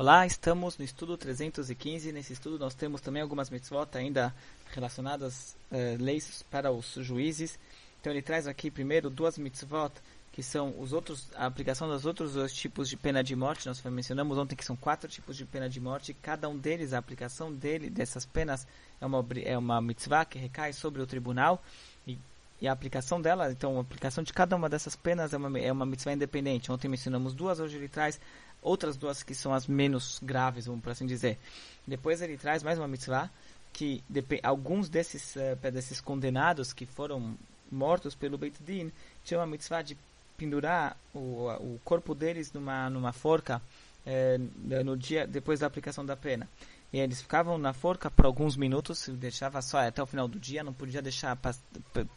Olá, estamos no estudo 315. Nesse estudo nós temos também algumas mitzvot ainda relacionadas uh, leis para os juízes. Então ele traz aqui primeiro duas mitzvot que são os outros a aplicação dos outros dois tipos de pena de morte. Nós mencionamos ontem que são quatro tipos de pena de morte. Cada um deles, a aplicação dele dessas penas é uma é uma mitzvah que recai sobre o tribunal e, e a aplicação dela, então a aplicação de cada uma dessas penas é uma é uma mitzvah independente. Ontem mencionamos duas, hoje ele traz outras duas que são as menos graves, vamos por assim dizer. Depois ele traz mais uma mitzvah que alguns desses uh, desses condenados que foram mortos pelo Beit Din tinham a mitzvah de pendurar o, o corpo deles numa numa forca eh, no dia depois da aplicação da pena. E eles ficavam na forca por alguns minutos, deixava só até o final do dia, não podia deixar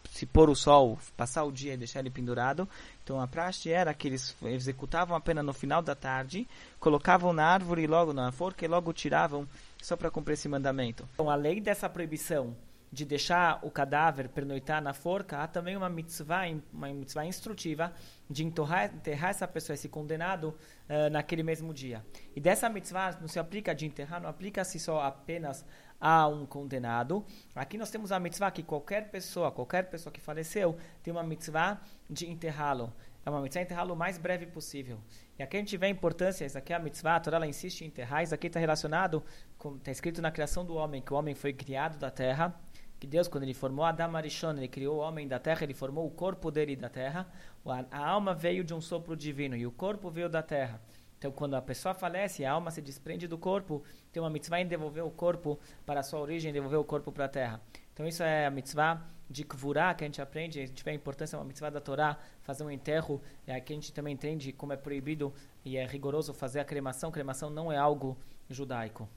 se pôr o sol, passar o dia e deixar ele pendurado. Então a praxe era que eles executavam a pena no final da tarde, colocavam na árvore logo na forca e logo tiravam só para cumprir esse mandamento. Então, além dessa proibição de deixar o cadáver pernoitar na forca, há também uma mitzvah, uma mitzvah instrutiva de enterrar, enterrar essa pessoa, esse condenado, uh, naquele mesmo dia. E dessa mitzvah não se aplica de enterrar, não aplica-se só apenas a um condenado. Aqui nós temos a mitzvah que qualquer pessoa, qualquer pessoa que faleceu, tem uma mitzvah de enterrá-lo. É uma mitzvah enterrá-lo o mais breve possível. E aqui a gente vê a importância, isso aqui é a mitzvah, a Torá ela insiste em enterrar, isso aqui está relacionado, está escrito na criação do homem, que o homem foi criado da terra, que Deus, quando ele formou Adam Arishon, ele criou o homem da terra, ele formou o corpo dele da terra, a alma veio de um sopro divino e o corpo veio da terra. Então, quando a pessoa falece, a alma se desprende do corpo, tem uma mitzvah em devolver o corpo para a sua origem, devolver o corpo para a terra. Então, isso é a mitzvah de Kvurá, que a gente aprende, a gente vê a importância, uma mitzvah da Torá, fazer um enterro, é aqui a gente também entende como é proibido e é rigoroso fazer a cremação. Cremação não é algo judaico.